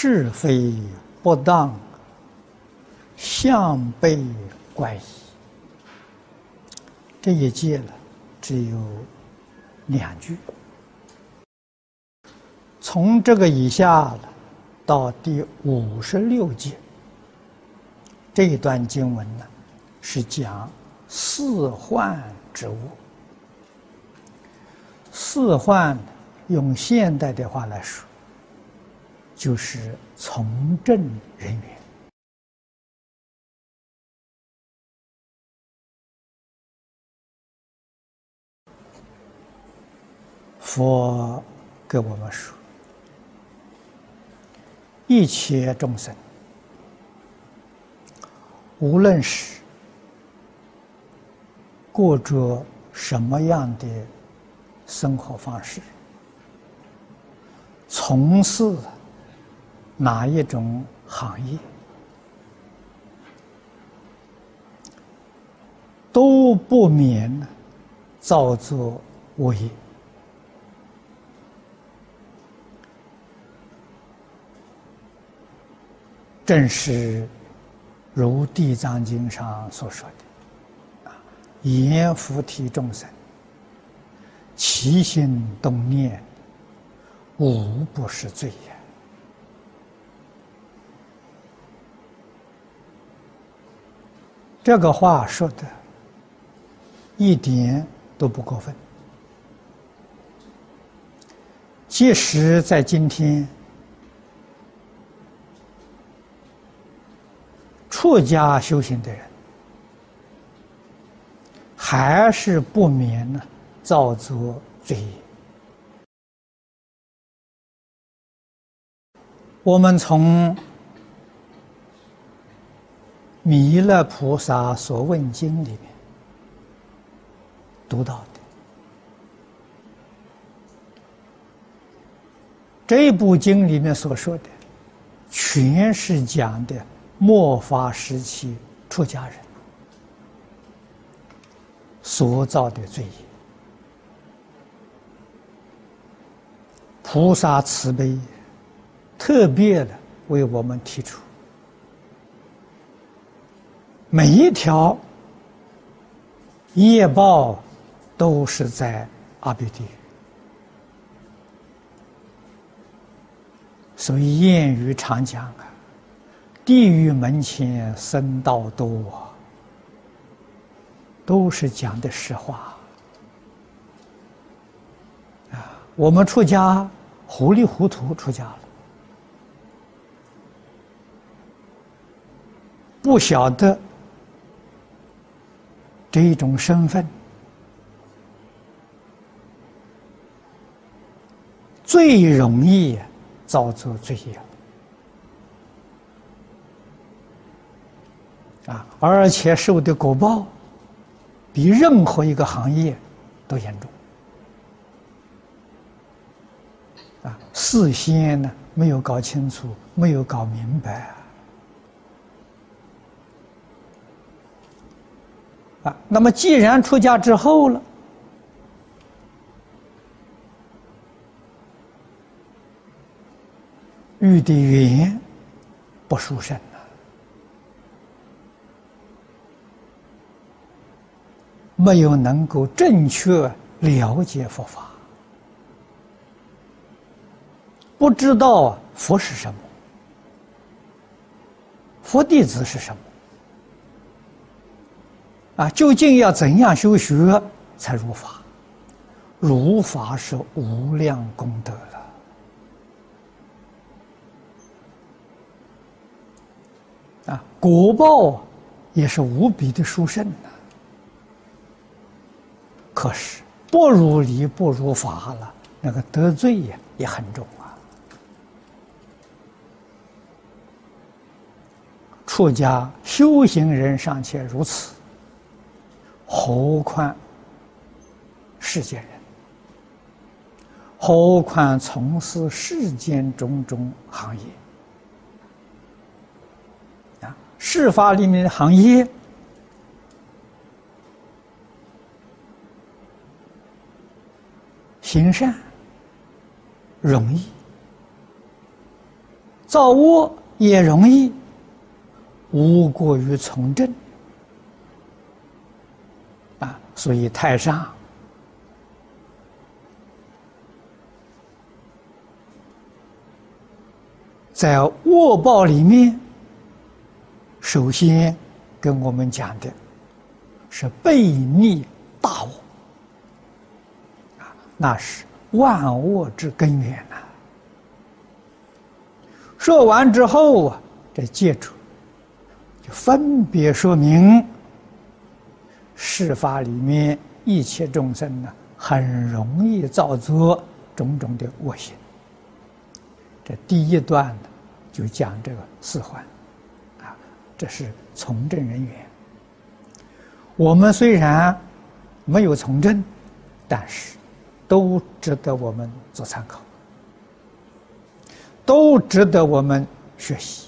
是非不当，向背怪异。这一节了，只有两句。从这个以下了，到第五十六节，这一段经文呢，是讲四患之物。四患，用现代的话来说，就是从政人员。佛给我们说，一切众生，无论是过着什么样的生活方式，从事哪一种行业，都不免造作恶业。正是如《地藏经》上所说的：“啊，阎浮提众生，其心动念，无不是罪也。”这个话说的，一点都不过分。即使在今天。出家修行的人，还是不免呢造作罪业。我们从弥勒菩萨所问经里面读到的，这部经里面所说的，全是讲的。末法时期出家人所造的罪业，菩萨慈悲，特别的为我们提出，每一条业报都是在阿鼻地狱，所以谚语常讲啊。地狱门前僧道多，都是讲的实话。啊，我们出家糊里糊涂出家了，不晓得这一种身份，最容易造作罪业。啊，而且受的果报比任何一个行业都严重。啊，事先呢没有搞清楚，没有搞明白。啊，那么既然出家之后了，遇的缘不殊胜。没有能够正确了解佛法，不知道佛是什么，佛弟子是什么，啊，究竟要怎样修学才入法？入法是无量功德了，啊，果报也是无比的殊胜的。可是不如理不如法了，那个得罪也也很重啊。出家修行人尚且如此，何况世间人？何况从事世间种种行业啊？事法里面的行业。行善容易，造恶也容易，无过于从政！所以太上在恶报里面，首先跟我们讲的是背逆大我啊，那是万恶之根源呐。说完之后啊，这接着就分别说明世法里面一切众生呢，很容易造作种种的恶行。这第一段呢，就讲这个四环，啊，这是从政人员。我们虽然没有从政，但是都值得我们做参考。都值得我们学习。